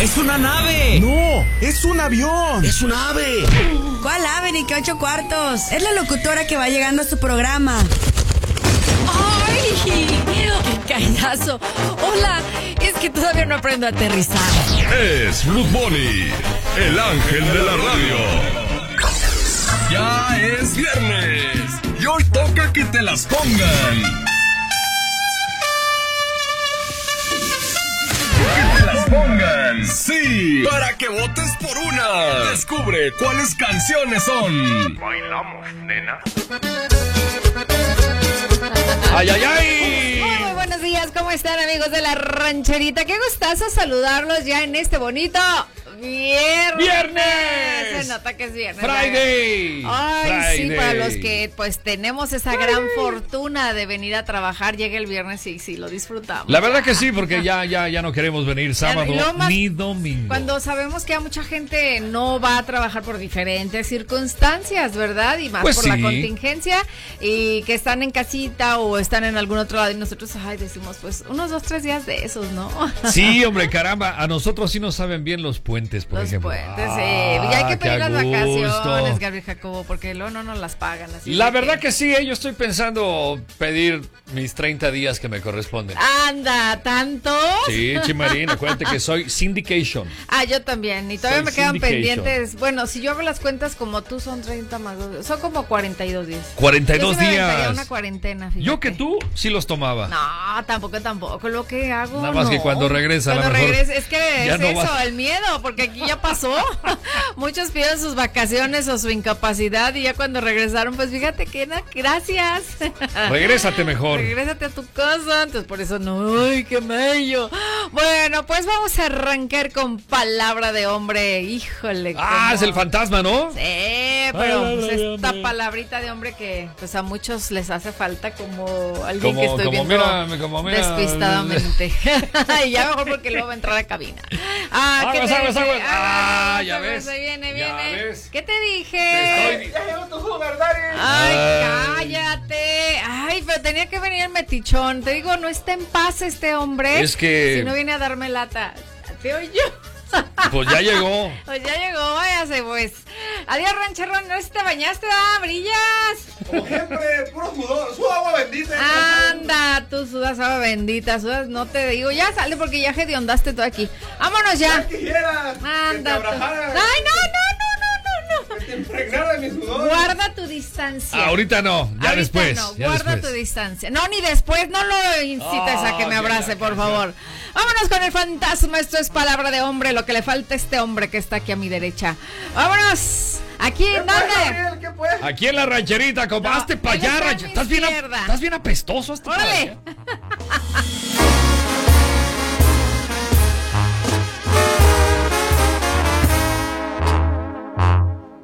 ¡Es una nave! ¡No! ¡Es un avión! ¡Es un ave! ¿Cuál ave ni qué ocho cuartos? Es la locutora que va llegando a su programa. ¡Ay! ¡Qué callazo! Hola, es que todavía no aprendo a aterrizar. Es Blue Bunny, el ángel de la radio. Ya es viernes y hoy toca que te las pongan. Sí, para que votes por una. Descubre cuáles canciones son. Bailamos, nena. ¡Ay, ay, ay! Muy, muy buenos días, ¿cómo están amigos de la rancherita? Qué gustazo saludarlos ya en este bonito viernes. ¡Viernes! Se nota que es viernes. Friday. Ay, sí, para los que pues tenemos esa gran fortuna de venir a trabajar, llega el viernes y sí, lo disfrutamos. La verdad que sí, porque ya, ya, ya no queremos venir sábado más- ni domingo. Cuando sabemos que a mucha gente no va a trabajar por diferentes circunstancias, ¿verdad? Y más Pues por la contingencia y que están en casita o están en algún otro lado y nosotros, ay, decimos, pues unos dos, tres días de esos, ¿no? Sí, hombre, caramba, a nosotros sí nos saben bien los puentes, por Los ejemplo. puentes, sí. Ah, Ya hay que qué pedir las vacaciones. Gabriel Jacobo, porque luego no nos las pagan. Así La verdad que sí, eh, yo estoy pensando pedir mis 30 días que me corresponden. Anda, ¿tanto? Sí, Chimarín, acuérdate que soy syndication. Ah, yo también. Y todavía Soy me quedan pendientes. Bueno, si yo hago las cuentas como tú, son 30 más. dos- Son como 42 días. 42 Yo sí me aventaría días. una cuarentena, fíjate. Yo que tú sí los tomaba. No, tampoco, tampoco. Lo que hago. Nada más que no. cuando regresa, Cuando mejor regresa, es que es no eso, vas. el miedo, porque aquí ya pasó. Muchos piden sus vacaciones o su incapacidad y ya cuando regresaron, pues fíjate que na- gracias. Regrésate mejor. Regrésate a tu casa, entonces por eso no, ay, qué mello. Bueno, pues vamos a arrancar con palabra de hombre, híjole. Ah, es el fantasma, ¿no? Sí, pero pues, esta palabrita de hombre que pues a muchos les hace falta como alguien Como- que estoy como viendo mira, como mira. despistadamente. y ya mejor porque luego va a entrar a cabina. Ah, ¿qué te aguas. Ah, ya ves. ahí viene, Ya viene. ves. ¿Qué te dije? estoy- Ay, Ay. cállate. Ay, pero tenía que venir el metichón. Te digo, no está en paz este hombre. Es que- Si no viene a darme lata. Te oyo. Pues ya llegó. Pues ya llegó, váyase pues. Adiós, rancherrón. No sé si te bañaste, ah, brillas. Como siempre, puro sudor, su agua bendita. Anda, tú sudas agua bendita, sudas, no te digo, ya sale porque ya hediondaste todo aquí. Vámonos ya. Quisiera que te Anda. tú. Ay, no, no, impregnara de mi sudor. Guarda tu distancia. Ahorita no, ya Ahorita después. no, ya guarda después. tu distancia. No, ni después, no lo incites a que Oh, me abrace, por favor. Vámonos con el fantasma. Esto es palabra de hombre, lo que le falta a este hombre que está aquí a mi derecha. Vámonos. Aquí, ¿Qué ¿en pues, dónde? Gabriel? ¿Qué? Aquí en la rancherita, compa, No, para allá, está en rancher- mi ¿Estás bien, estás bien apestoso. para Órale.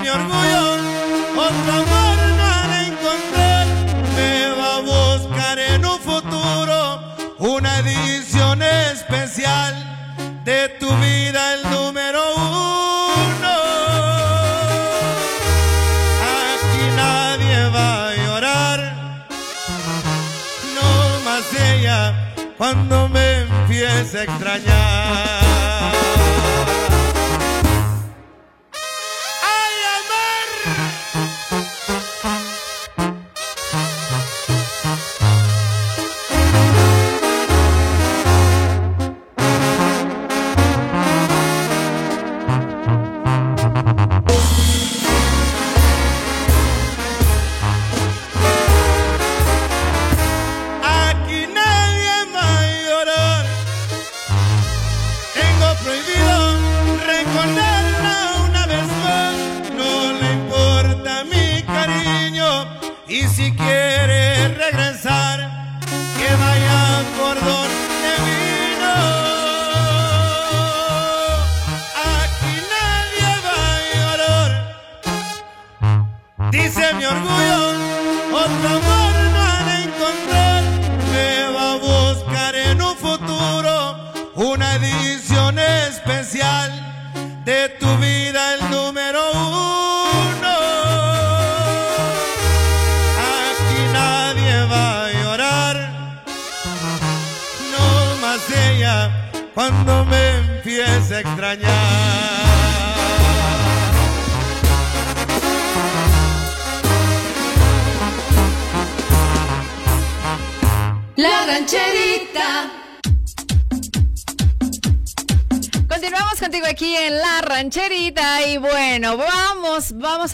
Mi orgullo, no ha de encontrar. Me va a buscar en un futuro una edición especial de tu vida, el número uno. Aquí nadie va a llorar, no más ella cuando me empiece a extrañar.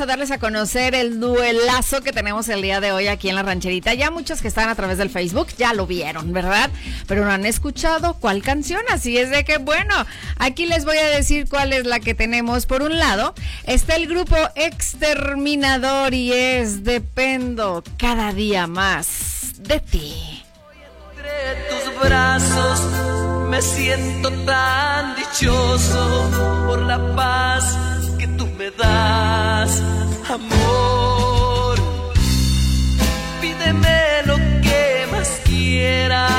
A darles a conocer el duelazo que tenemos el día de hoy aquí en La Rancherita. Ya muchos que están a través del Facebook ya lo vieron, ¿verdad? Pero no han escuchado cuál canción, así es de que bueno, aquí les voy a decir cuál es la que tenemos. Por un lado, está el grupo Exterminador y es Dependo cada día más de ti. Entre tus brazos me siento tan dichoso por la paz tú me das, amor. Pídeme lo que más quieras.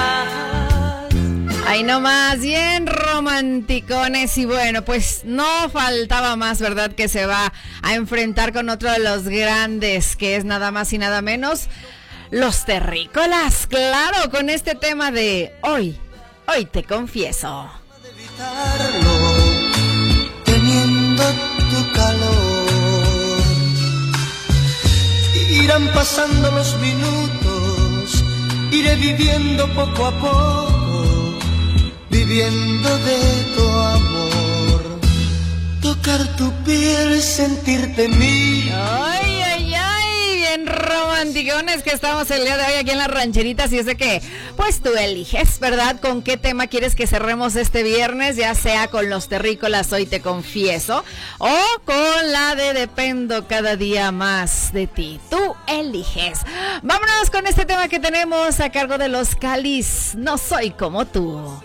Ahí nomás, bien romanticones y bueno, pues no faltaba más, ¿verdad? Que se va a enfrentar con otro de los grandes, que es nada más y nada menos los terrícolas, claro, con este tema de hoy, hoy te confieso. Irán pasando los minutos, iré viviendo poco a poco, viviendo de tu amor. Tocar tu piel, sentirte mía. Bien romanticones que estamos el día de hoy aquí en la rancherita, así es de que, pues tú eliges, ¿verdad? ¿Con qué tema quieres que cerremos este viernes? Ya sea con los terrícolas, hoy te confieso, o con la de dependo cada día más de ti. Tú eliges. Vámonos con este tema que tenemos a cargo de los Calis. No soy como tú.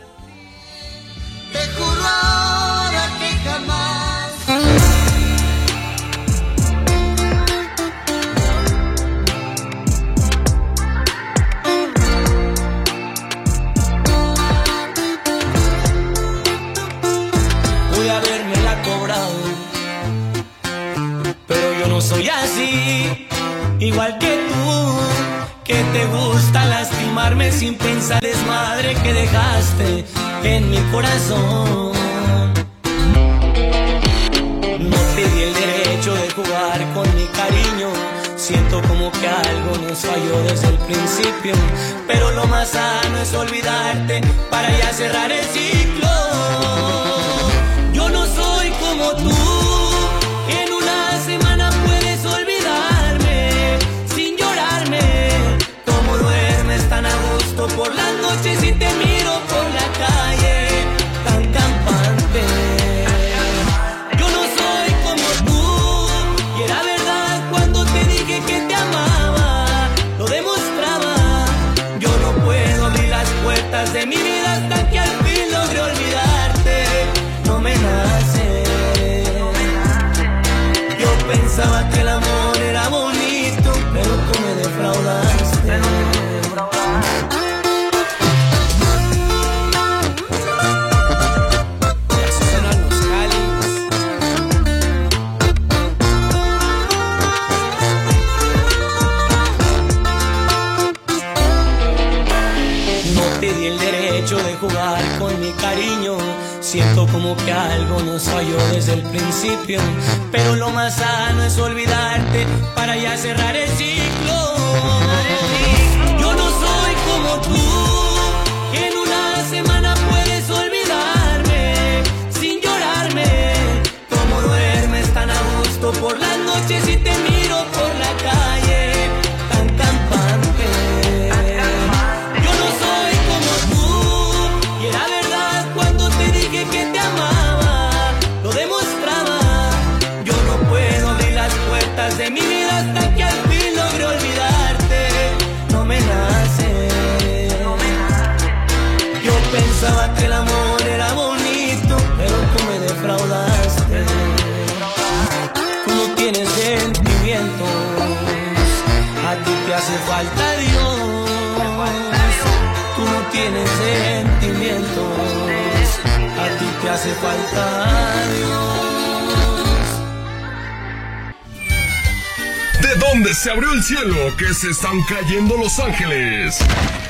Igual que tú, que te gusta lastimarme sin pensar desmadre que dejaste en mi corazón. No te di el derecho de jugar con mi cariño. Siento como que algo nos falló desde el principio. Pero lo más sano es olvidarte para ya cerrar el ciclo. Como que algo nos falló desde el principio. Pero lo más sano es olvidarte para ya cerrar el ciclo. Hace falta Dios. Tú no tienes sentimientos, a ti te hace falta Dios. ¿De dónde se abrió el cielo que se están cayendo los ángeles?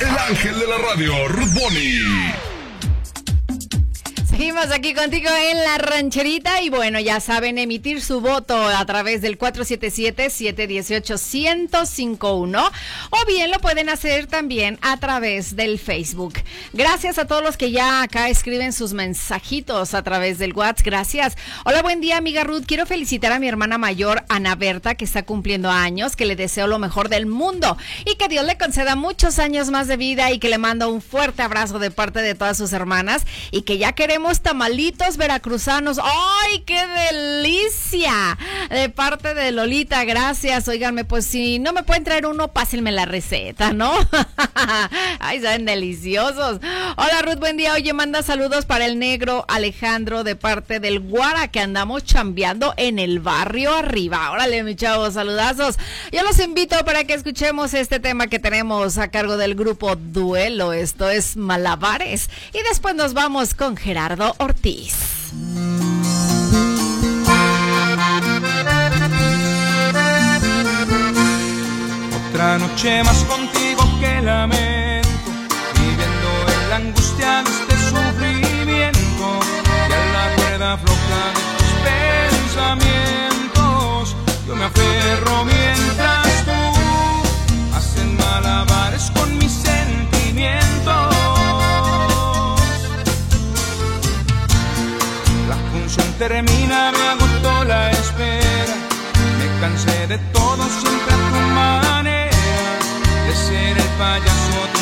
El ángel de la radio, Ruth Bonnie. Seguimos aquí contigo en la rancherita y bueno, ya saben emitir su voto a través del 477-718-1051 o bien lo pueden hacer también a través del Facebook. Gracias a todos los que ya acá escriben sus mensajitos a través del WhatsApp. Gracias. Hola, buen día, amiga Ruth. Quiero felicitar a mi hermana mayor, Ana Berta, que está cumpliendo años, que le deseo lo mejor del mundo y que Dios le conceda muchos años más de vida y que le mando un fuerte abrazo de parte de todas sus hermanas y que ya queremos tamalitos veracruzanos. ¡Ay, qué delicia! De parte de Lolita, gracias. Óiganme, pues si no me pueden traer uno, pásenme la receta, ¿no? Ay, saben deliciosos. Hola Ruth, buen día. Oye, manda saludos para el negro Alejandro de parte del Guara que andamos chambeando en el barrio arriba. Órale, mi chavos, saludazos. Yo los invito para que escuchemos este tema que tenemos a cargo del grupo Duelo. Esto es Malabares. Y después nos vamos con Gerardo Ortiz. Otra noche más contigo que lamento, viviendo en la angustia de este sufrimiento y a la cuerda floja de tus pensamientos. Yo me aferro mientras termina, me agotó la espera. Me cansé de todo siempre a tu manera. De ser el payaso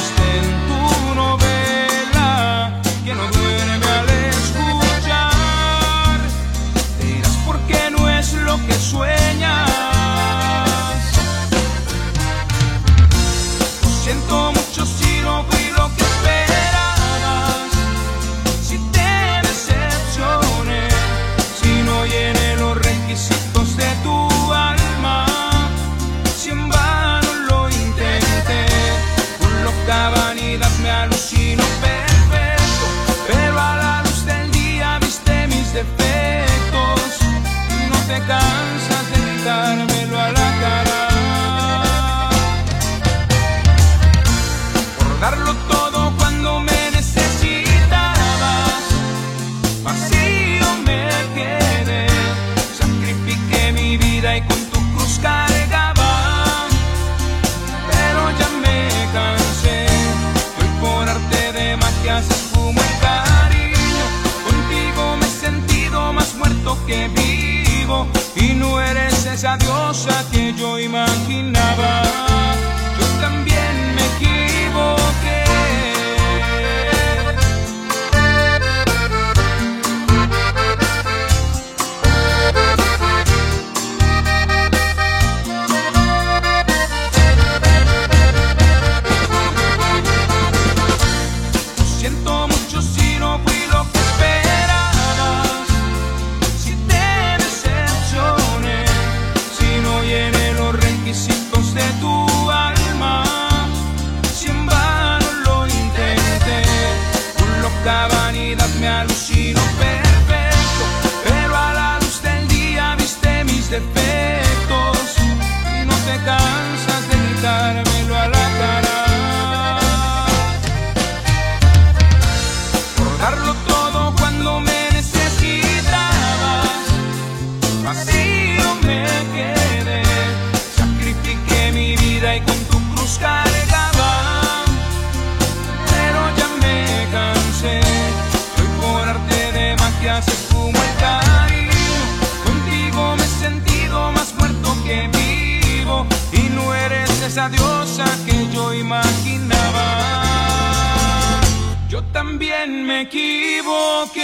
también me equivoqué.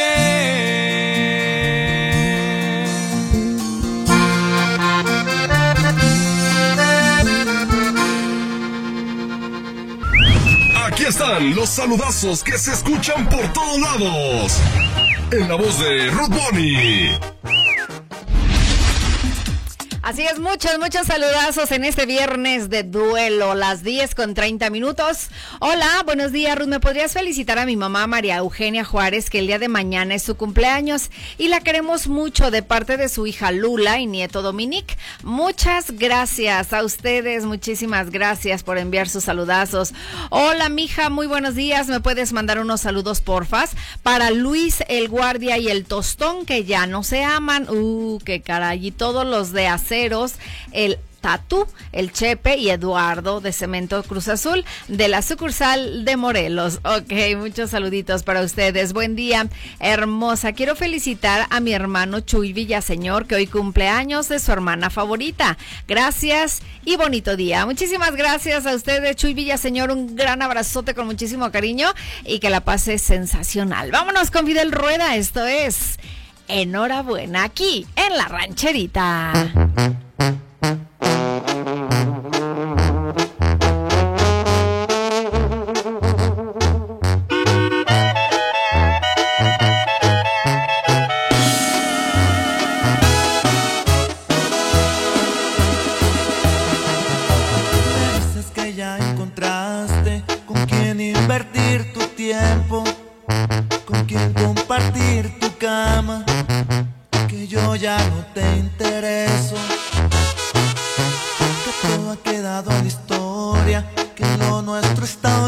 Aquí están los saludazos que se escuchan por todos lados. En la voz de Ruth Bonnie. Así es, muchos, muchos saludazos en este viernes de duelo, las 10 con 30 minutos. Hola, buenos días, Ruth. ¿Me podrías felicitar a mi mamá María Eugenia Juárez, que el día de mañana es su cumpleaños y la queremos mucho de parte de su hija Lula y nieto Dominique? Muchas gracias a ustedes, muchísimas gracias por enviar sus saludazos. Hola, mija, muy buenos días. ¿Me puedes mandar unos saludos, porfas? Para Luis, el guardia y el tostón, que ya no se aman. Uh, qué caray. Y todos los de el Tatu, el Chepe y Eduardo de Cemento Cruz Azul de la sucursal de Morelos. Ok, muchos saluditos para ustedes. Buen día, hermosa. Quiero felicitar a mi hermano Chuy Villaseñor, que hoy cumple años de su hermana favorita. Gracias y bonito día. Muchísimas gracias a ustedes, Chuy Villaseñor. Un gran abrazote con muchísimo cariño y que la pase sensacional. Vámonos con Fidel Rueda. Esto es Enhorabuena aquí en la rancherita. Dices que ya encontraste con quién invertir tu tiempo, con quién compartir tu cama, yo ya no te intereso, que todo ha quedado en la historia, que lo nuestro está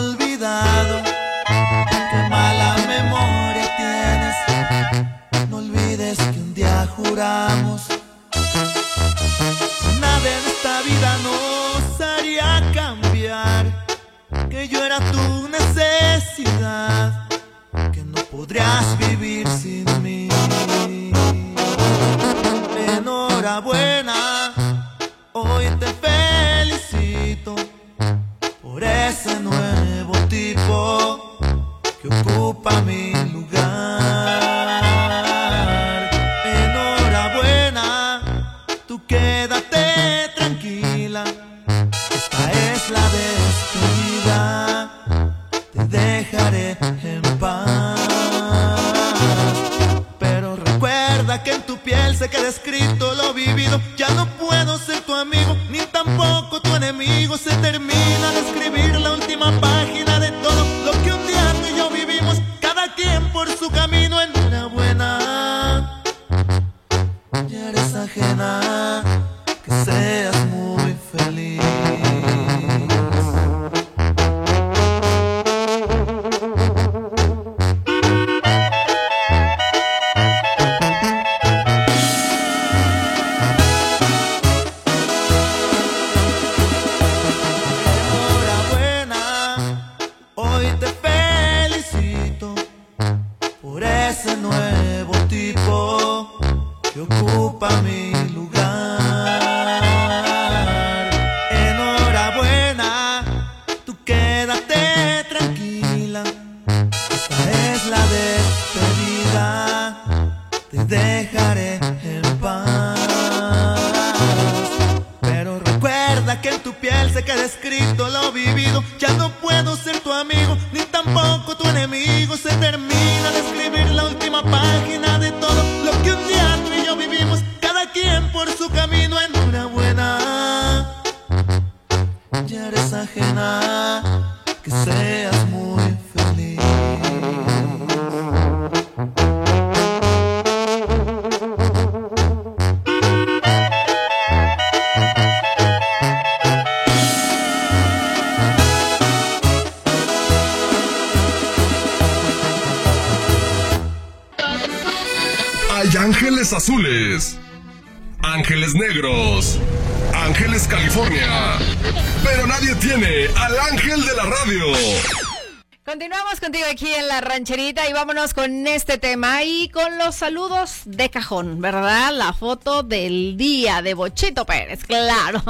te y vámonos con este tema y con los saludos de cajón, ¿verdad? La foto del día de Bochito Pérez, claro.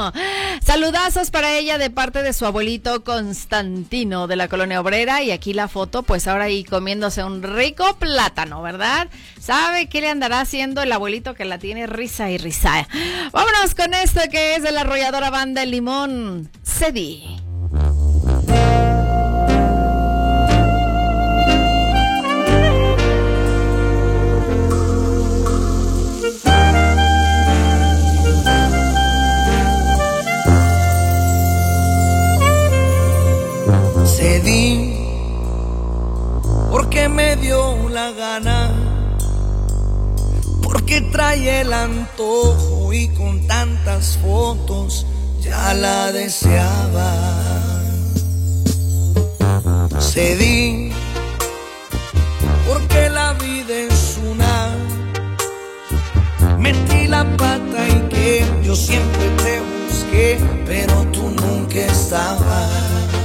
Saludazos para ella de parte de su abuelito Constantino de la colonia obrera y aquí la foto, pues ahora ahí comiéndose un rico plátano, ¿verdad? ¿Sabe qué le andará haciendo el abuelito que la tiene risa y risa? Vámonos con esto que es de la arrolladora banda El Limón, Cedi. porque me dio la gana, porque trae el antojo y con tantas fotos ya la deseaba. Cedí porque la vida es una. Metí la pata y que yo siempre te busqué, pero tú nunca estabas.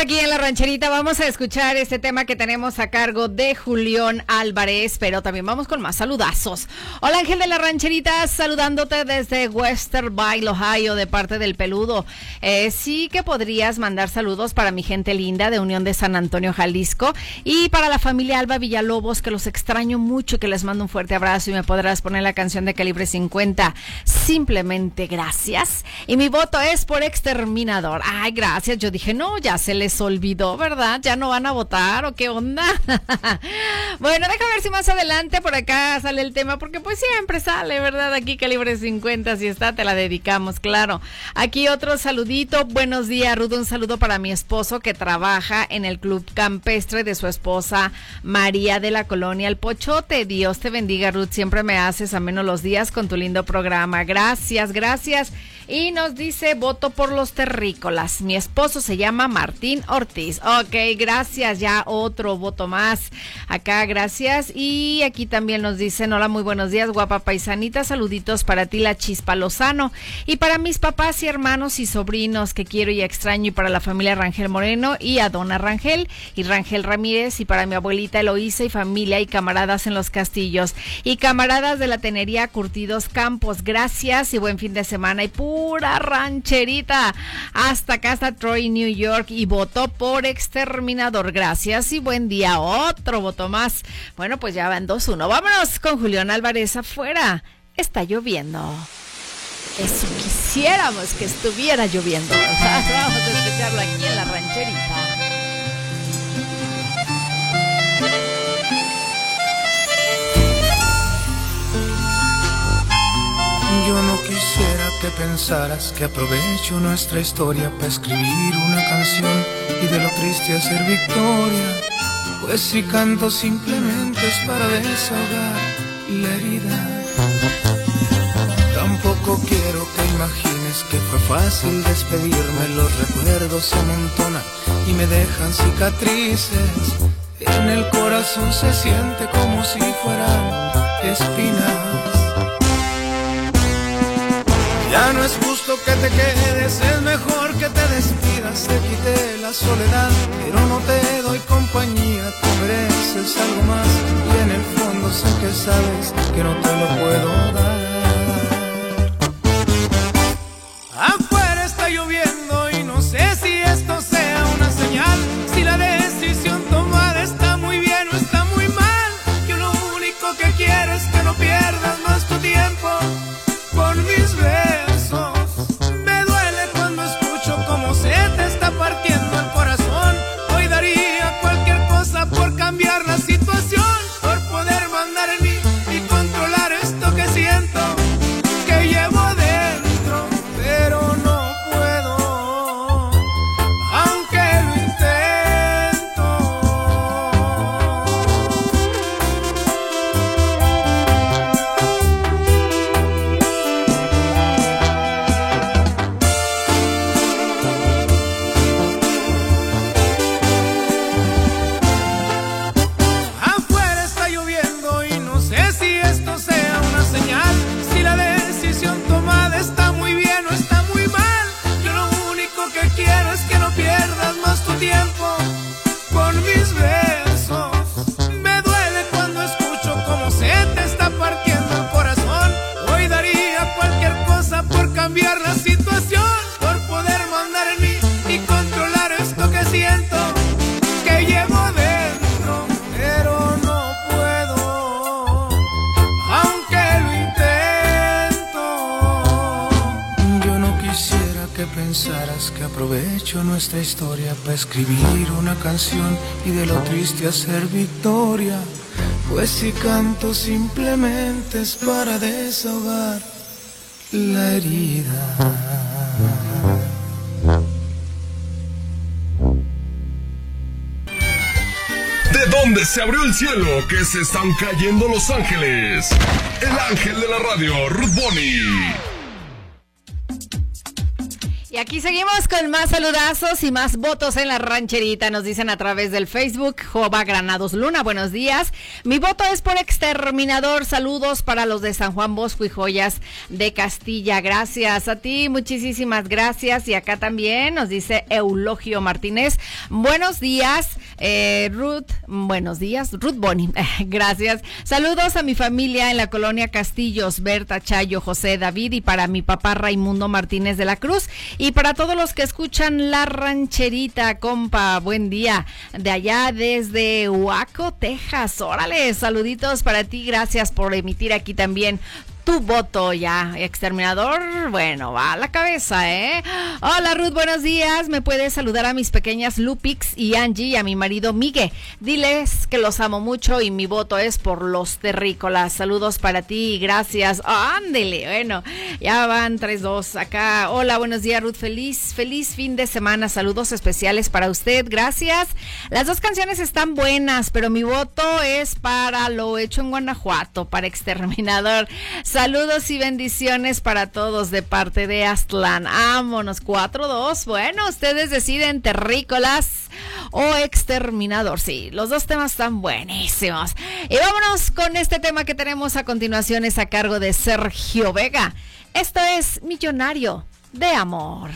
Aquí en la rancherita. Vamos a escuchar este tema que tenemos a cargo de Julián Álvarez, pero también vamos con más saludazos. Hola Ángel de la rancherita, saludándote desde Westerville, Ohio, de parte del peludo. Eh, sí que podrías mandar saludos para mi gente linda de Unión de San Antonio, Jalisco, y para la familia Alba Villalobos, que los extraño mucho, que les mando un fuerte abrazo y me podrás poner la canción de calibre 50. Simplemente gracias. Y mi voto es por exterminador. Ay, gracias. Yo dije, no, ya se les olvidó, ¿verdad? ¿Ya no van a votar o qué onda? bueno, déjame ver si más adelante por acá sale el tema, porque pues siempre sale, ¿verdad? Aquí calibre 50, si está, te la dedicamos, claro. Aquí otro saludito. Buenos días, Rudo. Un saludo para mi esposo que trabaja en el club campestre de su esposa María de la Colonia El Pochote. Dios te bendiga, Ruth. Siempre me haces ameno los días con tu lindo programa. Gracias, gracias. Y nos dice, voto por los terrícolas. Mi esposo se llama Martín Ortiz. Ok, gracias. Ya otro voto más. Acá, gracias. Y aquí también nos dicen, hola, muy buenos días, guapa paisanita. Saluditos para ti, la Chispa Lozano. Y para mis papás y hermanos y sobrinos que quiero y extraño. Y para la familia Rangel Moreno y a Dona Rangel y Rangel Ramírez. Y para mi abuelita Eloísa y familia y camaradas en los castillos. Y camaradas de la Tenería Curtidos Campos. Gracias y buen fin de semana. Y pura rancherita. Hasta acá, hasta Troy, New York. Y votó por exterminador. Gracias y buen día. Otro voto más. Bueno, pues ya van 2-1. Vámonos con Julián Álvarez afuera. Está lloviendo. Eso quisiéramos que estuviera lloviendo. Vamos a escucharlo aquí en la rancherita. Yo no quisiera que pensaras que aprovecho nuestra historia para escribir una canción y de lo triste hacer victoria. Pues si canto simplemente es para desahogar la herida. Tampoco quiero que imagines que fue fácil despedirme, los recuerdos se amontonan y me dejan cicatrices. En el corazón se siente como si fueran espinas. Ya no es justo que te quedes, es mejor que te despidas, te quité la soledad, pero no te doy compañía, tú mereces algo más y en el fondo sé que sabes que no te lo puedo dar. Aprovecho nuestra historia para escribir una canción y de lo triste hacer victoria. Pues si canto simplemente es para desahogar la herida. ¿De dónde se abrió el cielo que se están cayendo los ángeles? El ángel de la radio, Ruth Bonnie. Aquí seguimos con más saludazos y más votos en la rancherita. Nos dicen a través del Facebook, Jova Granados Luna, buenos días. Mi voto es por exterminador. Saludos para los de San Juan Bosco y Joyas de Castilla. Gracias a ti, muchísimas gracias. Y acá también nos dice Eulogio Martínez. Buenos días, eh, Ruth. Buenos días, Ruth Boni. gracias. Saludos a mi familia en la colonia Castillos, Berta, Chayo, José, David y para mi papá Raimundo Martínez de la Cruz. Para todos los que escuchan La Rancherita, compa, buen día. De allá desde Huaco, Texas. Órale, saluditos para ti. Gracias por emitir aquí también tu voto ya, exterminador. Bueno, va a la cabeza, ¿eh? Hola Ruth, buenos días. Me puedes saludar a mis pequeñas Lupix y Angie y a mi marido Migue. Diles que los amo mucho y mi voto es por los terrícolas. Saludos para ti y gracias. Ándele, bueno, ya van 3-2 acá. Hola, buenos días Ruth. Feliz, feliz fin de semana. Saludos especiales para usted. Gracias. Las dos canciones están buenas, pero mi voto es para lo hecho en Guanajuato, para exterminador. Saludos y bendiciones para todos de parte de Aztlán. Vámonos, 4-2. Bueno, ustedes deciden terrícolas o exterminador. Sí, los dos temas están buenísimos. Y vámonos con este tema que tenemos a continuación. Es a cargo de Sergio Vega. Esto es Millonario de Amor.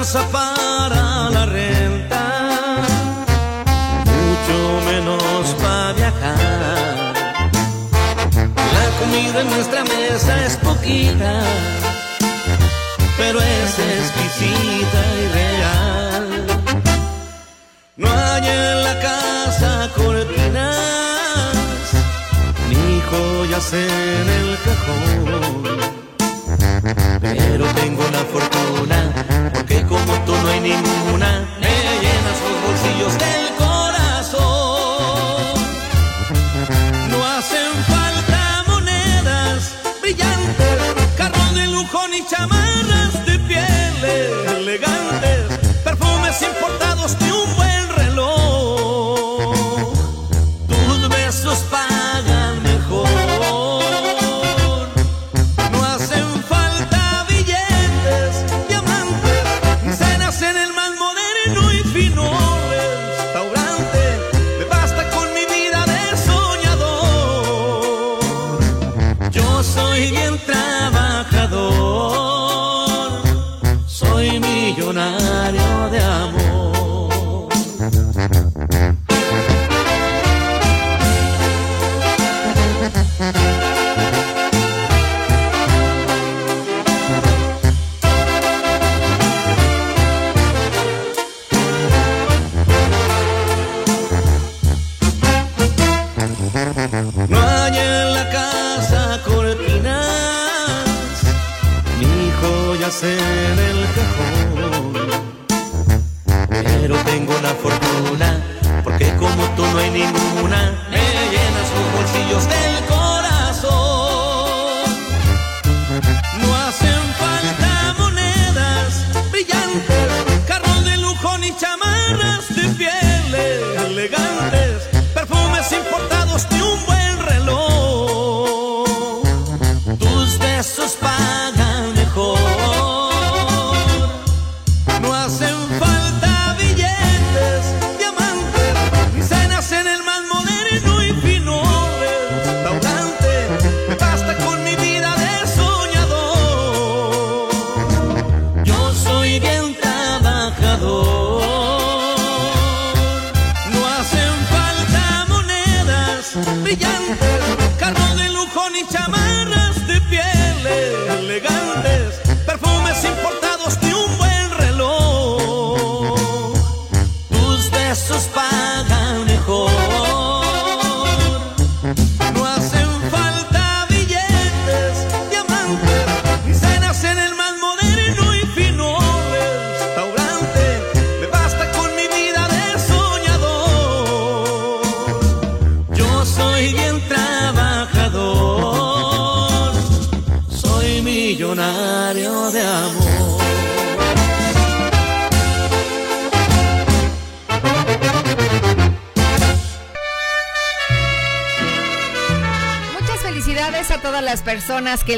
Alcanza para la renta, mucho menos para viajar. La comida en nuestra mesa es poquita, pero es exquisita y real. No hay en la casa cortinas, ni joyas en el cajón. Pero tengo una fortuna, tú no hay ninguna, me llenas los bolsillos del corazón. No hacen falta monedas brillantes, carros de lujo ni chamán.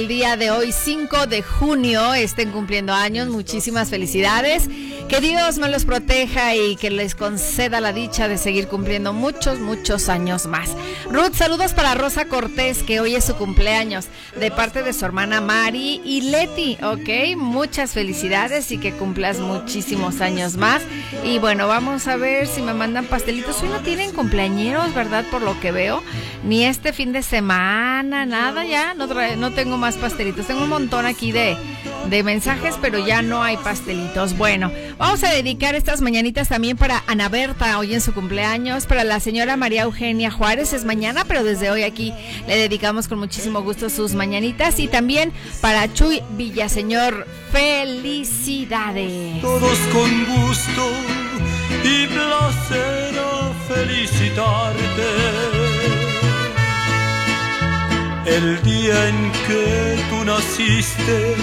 El día de hoy, 5 de junio, estén cumpliendo años. Muchísimas felicidades. Que Dios me los proteja y que les conceda la dicha de seguir cumpliendo muchos, muchos años más. Ruth, saludos para Rosa Cortés, que hoy es su cumpleaños, de parte de su hermana Mari y Leti, ¿ok? Muchas felicidades y que cumplas muchísimos años más. Y bueno, vamos a ver si me mandan pastelitos. Hoy no tienen cumpleañeros, ¿verdad? Por lo que veo. Ni este fin de semana, nada ya. No, no tengo más pastelitos. Tengo un montón aquí de, de mensajes, pero ya no hay pastelitos. Bueno, vamos a dedicar estas mañanitas también para Ana Berta, hoy en su cumpleaños, para la señora María Eugenia Juárez, es mañana, pero desde hoy aquí le dedicamos con muchísimo gusto sus mañanitas y también para Chuy Villaseñor, felicidades. Todos con gusto y placer a felicitarte. El día en que tú naciste,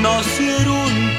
nacieron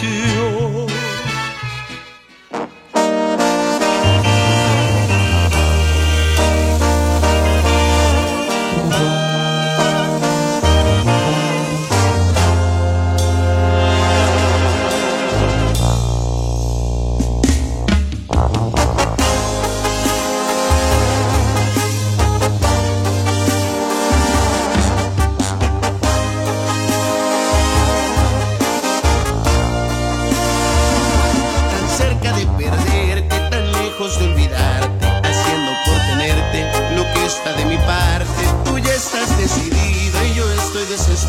too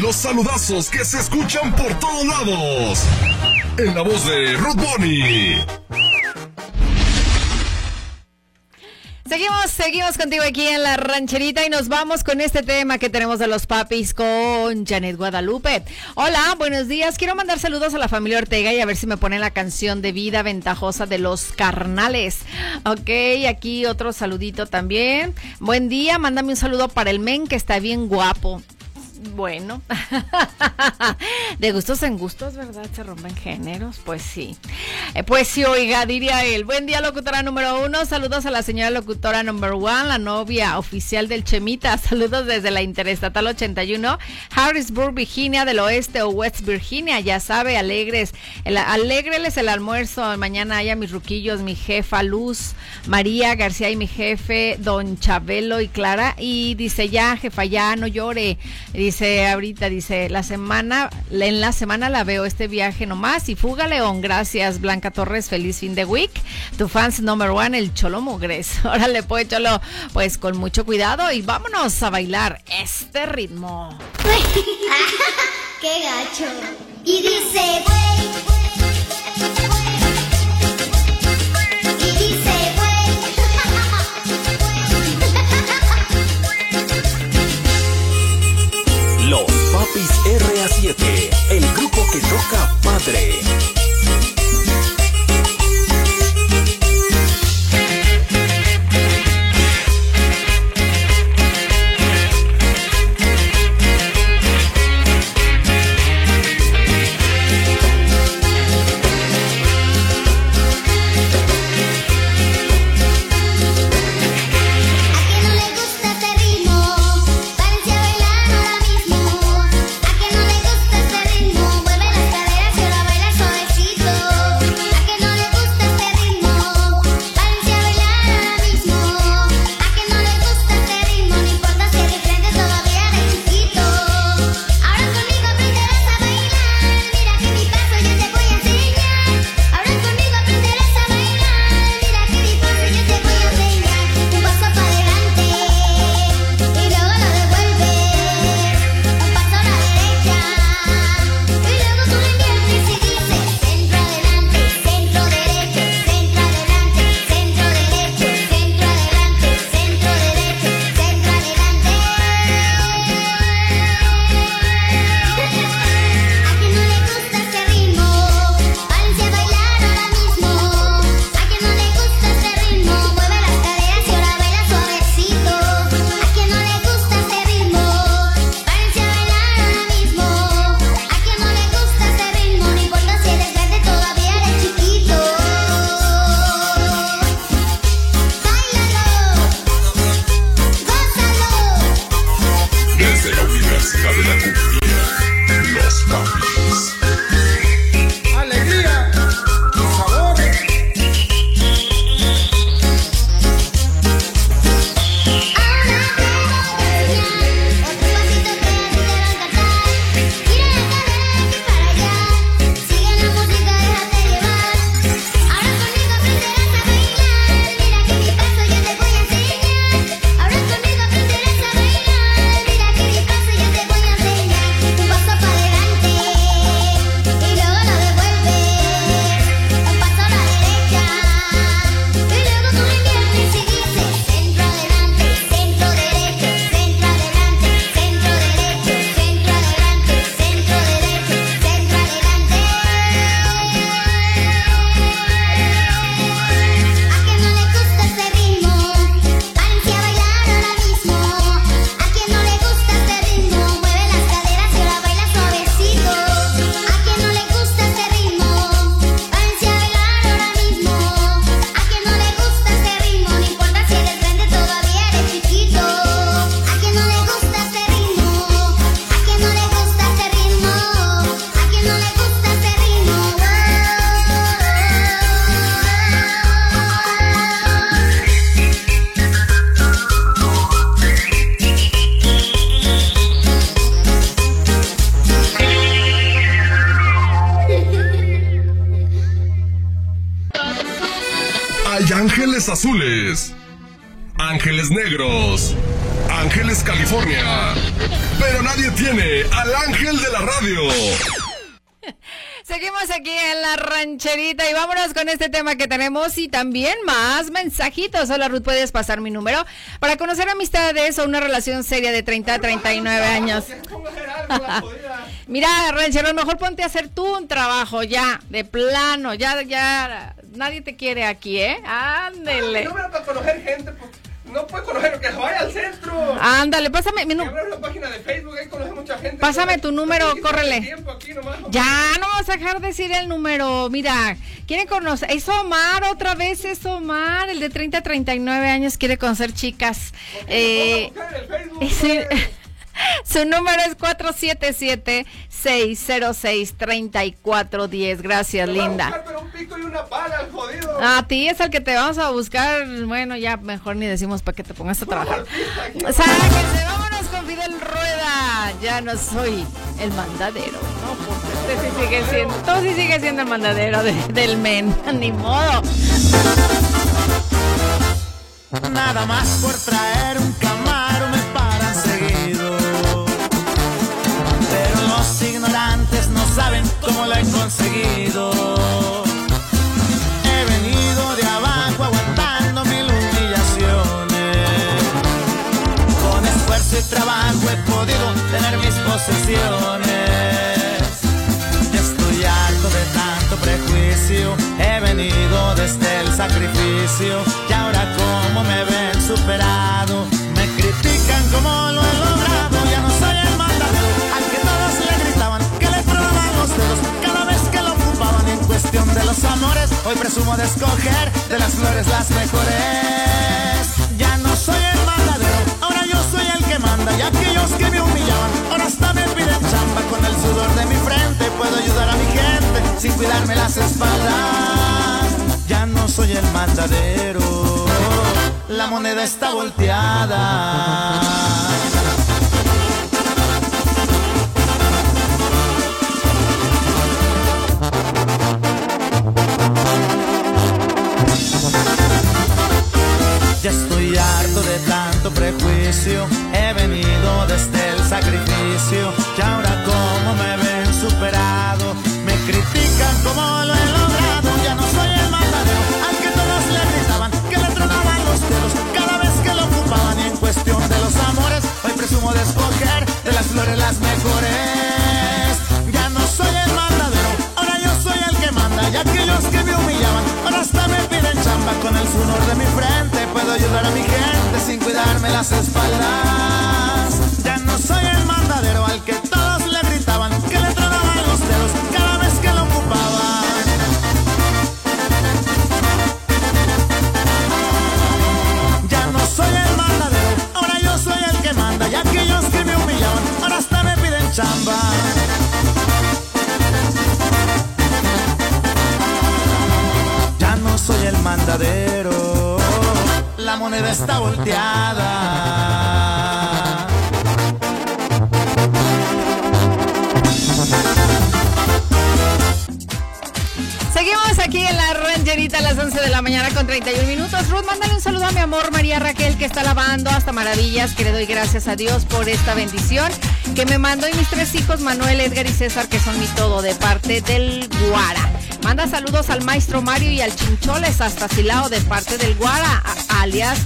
Los saludazos que se escuchan por todos lados. En la voz de Ruth Bonnie. Seguimos, seguimos contigo aquí en la rancherita y nos vamos con este tema que tenemos de los papis con Janet Guadalupe. Hola, buenos días. Quiero mandar saludos a la familia Ortega y a ver si me ponen la canción de vida ventajosa de los carnales. Ok, aquí otro saludito también. Buen día, mándame un saludo para el men que está bien guapo. Bueno, de gustos en gustos, ¿verdad? Se rompen géneros, pues sí. Eh, pues sí, oiga, diría él. Buen día, locutora número uno. Saludos a la señora locutora number one, la novia oficial del Chemita. Saludos desde la Interestatal 81, Harrisburg, Virginia del Oeste o West Virginia. Ya sabe, alegres. El, alegreles el almuerzo. Mañana haya mis ruquillos, mi jefa Luz, María García y mi jefe, don Chabelo y Clara. Y dice ya, jefa, ya no llore. Dice ahorita, dice, la semana, en la semana la veo este viaje nomás. Y fuga León, gracias Blanca Torres, feliz fin de week. Tu fans number one, el Cholo Mugres. Órale pues, Cholo, pues con mucho cuidado y vámonos a bailar este ritmo. ¡Qué gacho! Y dice, güey. Los Papis RA7, el grupo que toca padre. Y también más mensajitos. Hola Ruth, puedes pasar mi número para conocer amistades o una relación seria de 30 a 39 años. Mira, ranchero, mejor ponte a hacer tú un trabajo ya, de plano, ya, ya, nadie te quiere aquí, ¿eh? Ándele. No me para conocer gente, pues, no puedes conocer que vaya al centro. Ándale, pásame mi número. página de Facebook, ahí conoce mucha gente. Pásame tu número, córrele. nomás. Ya, no vas a dejar de decir el número. Mira, quiere conocer. Es Omar, otra vez es Omar. El de 30 a 39 años quiere conocer chicas. Eh, sí. Su número es 477-606-3410. Gracias, Me a linda. buscar, pero un pico y una pala, jodido. A ti es el que te vamos a buscar. Bueno, ya mejor ni decimos para que te pongas a trabajar. Sáquense, vámonos con Fidel Rueda. Ya no soy el mandadero. No, pues usted sí sigue siendo. Tú sí sigues siendo el mandadero de- del men. Ni modo. Nada más por traer un He venido de abajo aguantando mil humillaciones. Con esfuerzo y trabajo he podido tener mis posesiones. Estoy harto de tanto prejuicio. He venido desde el sacrificio. Y ahora como me ven superado. Me critican como lo de los amores, hoy presumo de escoger de las flores las mejores. Ya no soy el mandadero, ahora yo soy el que manda. Y aquellos que me humillaban, ahora hasta me piden chamba. Con el sudor de mi frente puedo ayudar a mi gente sin cuidarme las espaldas. Ya no soy el mandadero, la moneda está volteada. Ya estoy harto de tanto prejuicio, he venido desde el sacrificio. Y ahora como me ven superado, me critican como lo he logrado, ya no soy el mandadero, al que todos le gritaban, que le tronaban los dedos cada vez que lo ocupaban. Y en cuestión de los amores, hoy presumo de escoger de las flores las mejores. Ya no soy el mandadero, ahora yo soy el que manda. Y aquellos que con el sudor de mi frente, puedo ayudar a mi gente sin cuidarme las espaldas. Ya no soy el mandadero al que todos está volteada. Seguimos aquí en la rancherita a las 11 de la mañana con 31 minutos. Ruth, mándale un saludo a mi amor María Raquel que está lavando hasta maravillas, que le doy gracias a Dios por esta bendición que me mandó y mis tres hijos Manuel, Edgar y César que son mi todo de parte del Guara. Manda saludos al maestro Mario y al Chincholes hasta Silao de parte del Guara, alias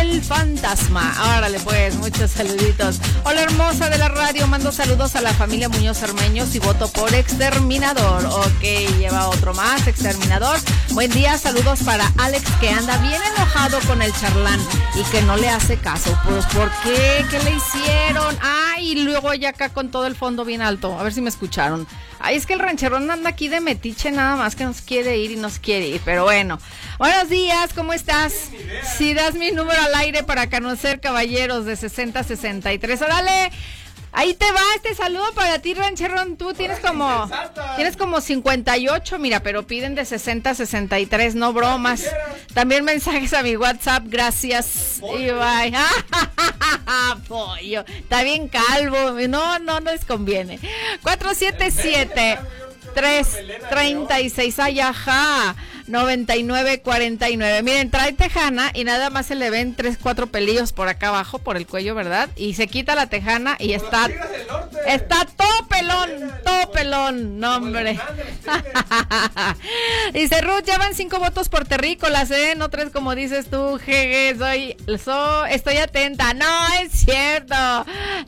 el fantasma. Órale pues, muchos saluditos. Hola hermosa de la radio, mando saludos a la familia Muñoz Armeños y voto por exterminador. Ok, lleva otro más, exterminador. Buen día, saludos para Alex que anda bien enojado con el charlán y que no le hace caso. Pues ¿por qué? ¿Qué le hicieron? Ay, y luego ya acá con todo el fondo bien alto. A ver si me escucharon. Ay, es que el rancherón anda aquí de metiche nada más que nos quiere ir y nos quiere ir. Pero bueno. Buenos días, ¿cómo estás? Si das mi número al aire para conocer caballeros de 60 a 63. Órale. Ahí te va este saludo para ti, rancherón. Tú tienes como tienes como 58, mira, pero piden de 60 a 63, no bromas. También mensajes a mi WhatsApp, gracias. Y bye. Pollo, está bien calvo. No, no les conviene. 477 336 ay, ajá. 9949. Miren, trae tejana y nada más se le ven tres, cuatro pelillos por acá abajo, por el cuello, ¿verdad? Y se quita la tejana y está, está todo pelón, todo pelón. No, hombre. Dice Ruth, ya van cinco votos por terrícolas, ¿eh? No tres como dices tú, jeje, soy, so- estoy atenta. No, es cierto.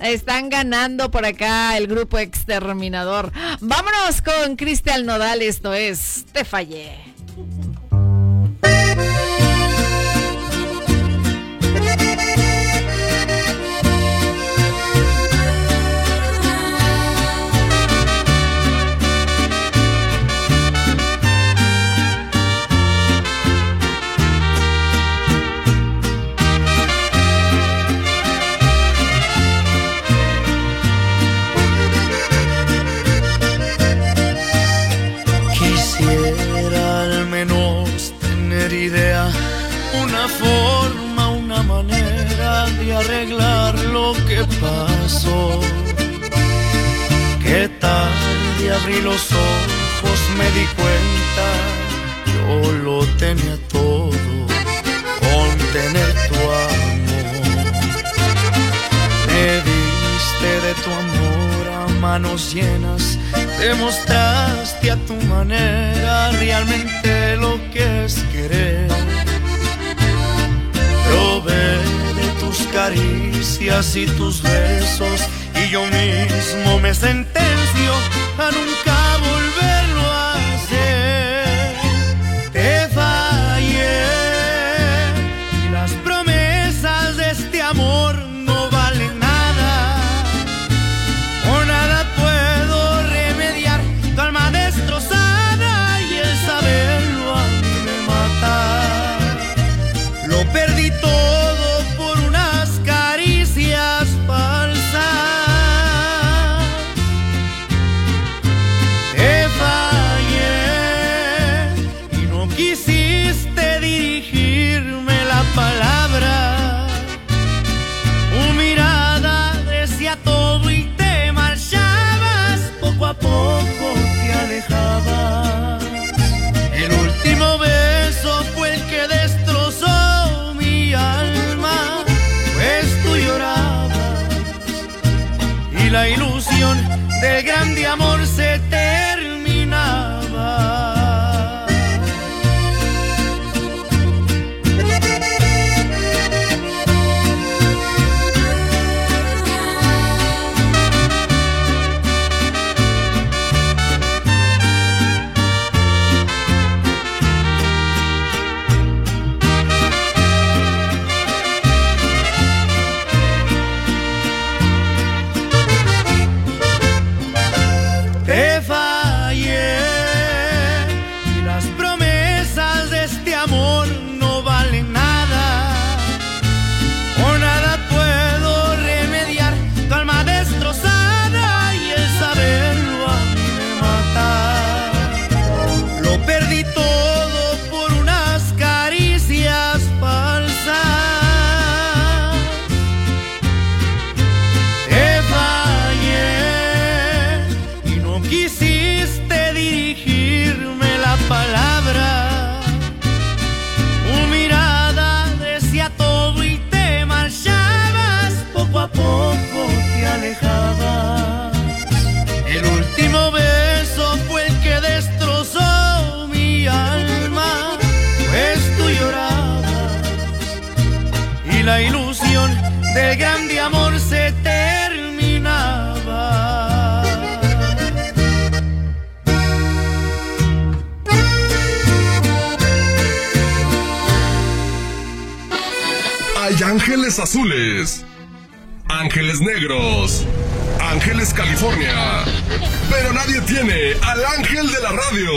Están ganando por acá el grupo exterminador. Vámonos con Cristian Nodal, esto es Te fallé. Pasó. Que tarde abrí los ojos, me di cuenta, yo lo tenía todo con tener tu amor. Me diste de tu amor a manos llenas, demostraste a tu manera realmente lo que es querer. Tus caricias y tus besos y yo mismo me sentencio a nunca grande amor se ángeles azules, ángeles negros, ángeles California. Pero nadie tiene al ángel de la radio.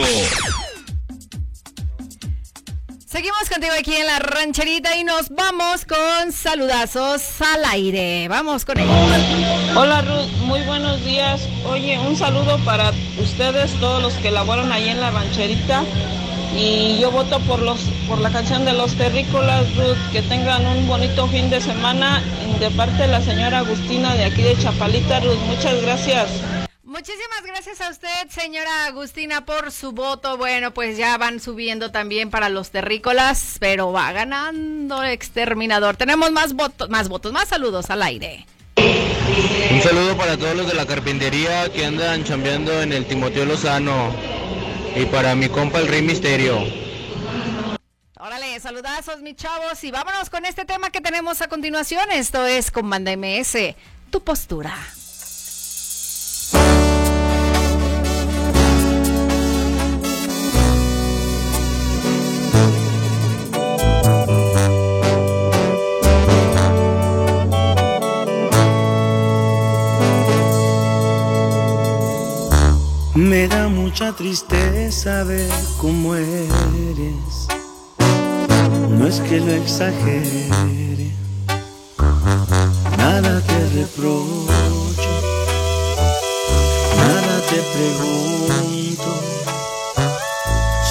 Seguimos contigo aquí en la rancherita y nos vamos con saludazos al aire. Vamos con ellos. Hola Ruth, muy buenos días. Oye, un saludo para ustedes, todos los que laboran ahí en la rancherita. Y yo voto por los por la canción de los terrícolas, Ruth. Que tengan un bonito fin de semana de parte de la señora Agustina de aquí de Chapalita, Ruth. Muchas gracias. Muchísimas gracias a usted, señora Agustina, por su voto. Bueno, pues ya van subiendo también para los terrícolas, pero va ganando exterminador. Tenemos más votos, más votos, más saludos al aire. Un saludo para todos los de la carpintería que andan chambeando en el Timoteo Lozano. Y para mi compa el Rey Misterio. Órale, saludazos, mis chavos. Y vámonos con este tema que tenemos a continuación. Esto es con MS, tu postura. Me da mucha tristeza ver cómo eres. No es que lo exagere, nada te reprocho, nada te pregunto,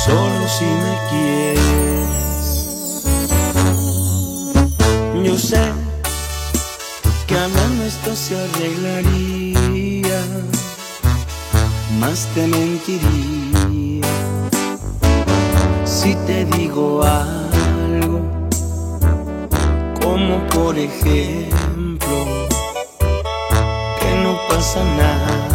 solo si me quieres. Yo sé que hablando esto se arreglaría más te mentiría si te digo algo, como por ejemplo que no pasa nada.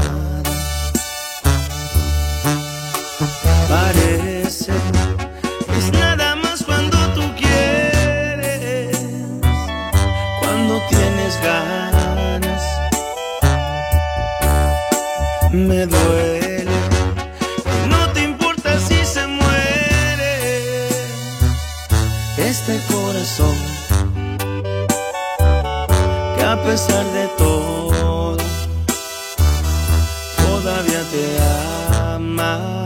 Me duele, no te importa si se muere este corazón que a pesar de todo todavía te ama.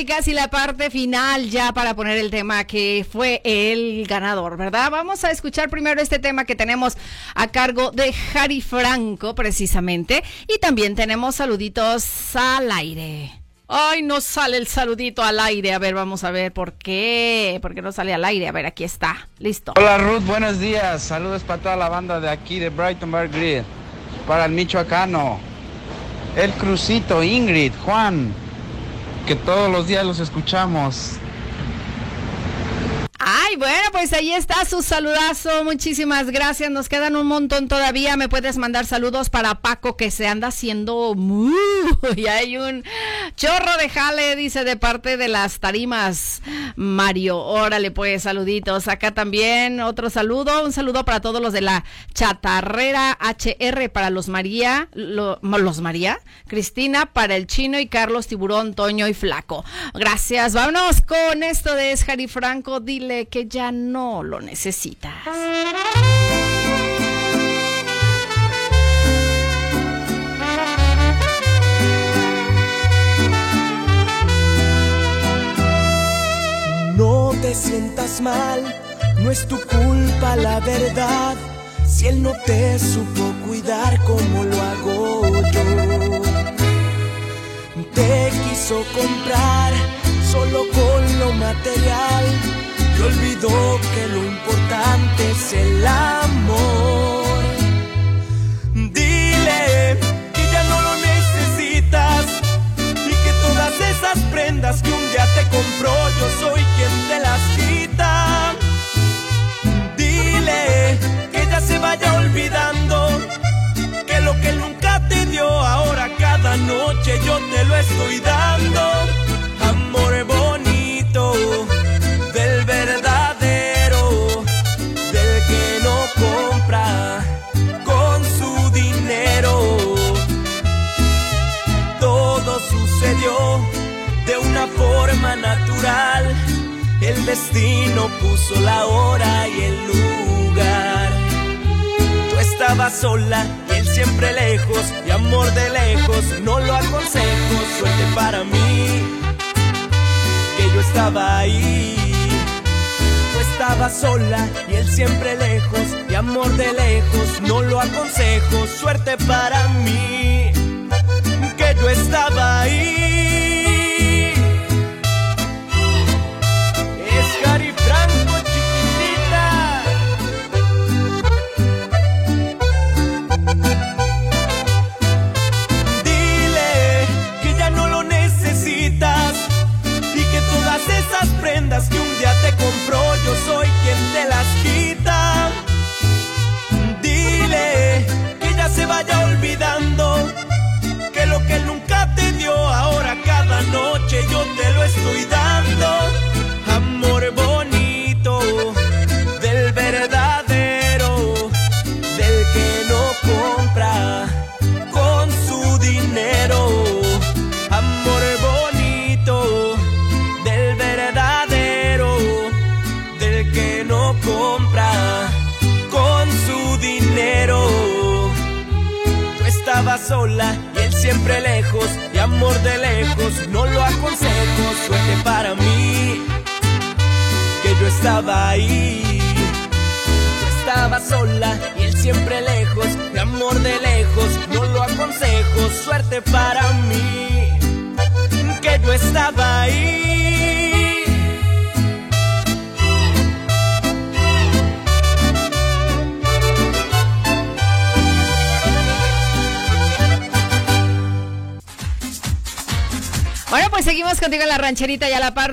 Casi, casi la parte final, ya para poner el tema que fue el ganador, ¿verdad? Vamos a escuchar primero este tema que tenemos a cargo de Jari Franco, precisamente. Y también tenemos saluditos al aire. Ay, no sale el saludito al aire. A ver, vamos a ver por qué. ¿Por qué no sale al aire? A ver, aquí está. Listo. Hola Ruth, buenos días. Saludos para toda la banda de aquí de Brighton Bar Grill. Para el michoacano. El Crucito, Ingrid, Juan. Que todos los días los escuchamos. Ay, bueno, pues ahí está su saludazo. Muchísimas gracias. Nos quedan un montón todavía. Me puedes mandar saludos para Paco que se anda haciendo muy. Y hay un chorro de jale, dice, de parte de las tarimas. Mario, órale, pues saluditos. Acá también otro saludo. Un saludo para todos los de la chatarrera HR, para los María, lo- los María, Cristina, para el chino y Carlos Tiburón, Toño y Flaco. Gracias. Vámonos con esto de Jari Franco. Dile que ya no lo necesitas. No te sientas mal, no es tu culpa la verdad. Si él no te supo cuidar como lo hago yo, te quiso comprar solo con lo material olvidó que lo importante es el amor. Dile que ya no lo necesitas y que todas esas prendas que un día te compró yo soy quien te las quita. Dile que ya se vaya olvidando que lo que nunca te dio ahora cada noche yo te lo estoy dando. Destino puso la hora y el lugar. Tú estabas sola y él siempre lejos. Y amor de lejos, no lo aconsejo. Suerte para mí, que yo estaba ahí. Tú estabas sola y él siempre lejos. Y amor de lejos, no lo aconsejo. Suerte para mí,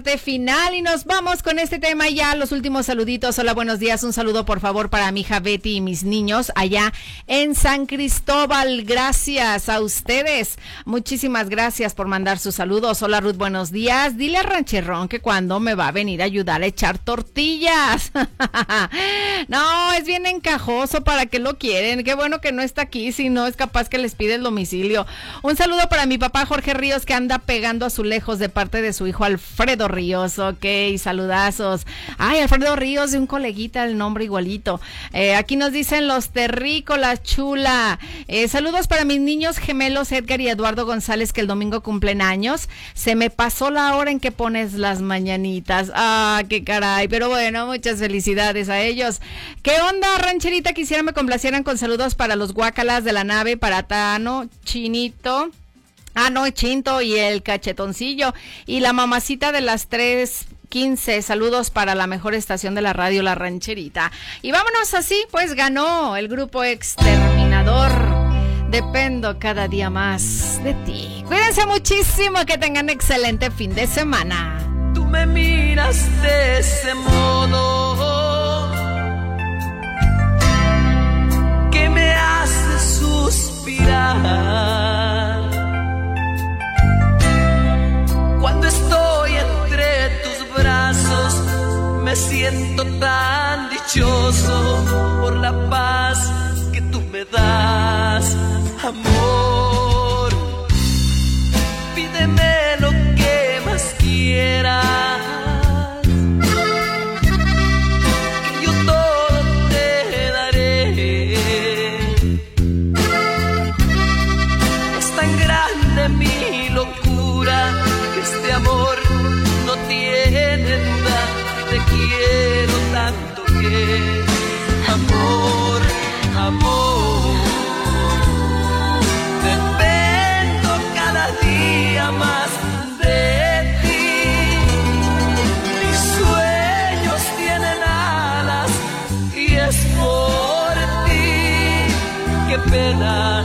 parte final y nos vamos con este tema ya los últimos saluditos. Hola, buenos días. Un saludo por favor para mi hija Betty y mis niños allá en San Cristóbal. Gracias a ustedes. Muchísimas gracias por mandar sus saludos. Hola Ruth, buenos días. Dile a Rancherrón que cuando me va a venir a ayudar a echar tortillas. no, es bien encajoso para que lo quieren. Qué bueno que no está aquí, si no es capaz que les pide el domicilio. Un saludo para mi papá Jorge Ríos que anda pegando azulejos de parte de su hijo Alfredo Ríos. Ok, saludazos. Ay, Alfredo Ríos de un coleguita, el nombre igualito. Eh, aquí nos dicen los terrícolas, chula. Eh, saludos para mis niños gemelos Edgar y Eduardo González que el domingo cumplen años. Se me pasó la hora en que pones las mañanitas. Ah, qué caray. Pero bueno, muchas felicidades a ellos. ¿Qué onda, rancherita? Quisiera me complacieran con saludos para los guacalas de la nave, para Tano, Chinito. Ah, no, Chinto y el cachetoncillo. Y la mamacita de las tres 15 saludos para la mejor estación de la radio, La Rancherita. Y vámonos así, pues ganó el grupo Exterminador. Dependo cada día más de ti. Cuídense muchísimo, que tengan excelente fin de semana. Tú me miras de ese modo que me hace suspirar. Cuando estoy entre tus brazos, me siento tan dichoso por la paz me amor. Pídeme lo que más quieras. Qué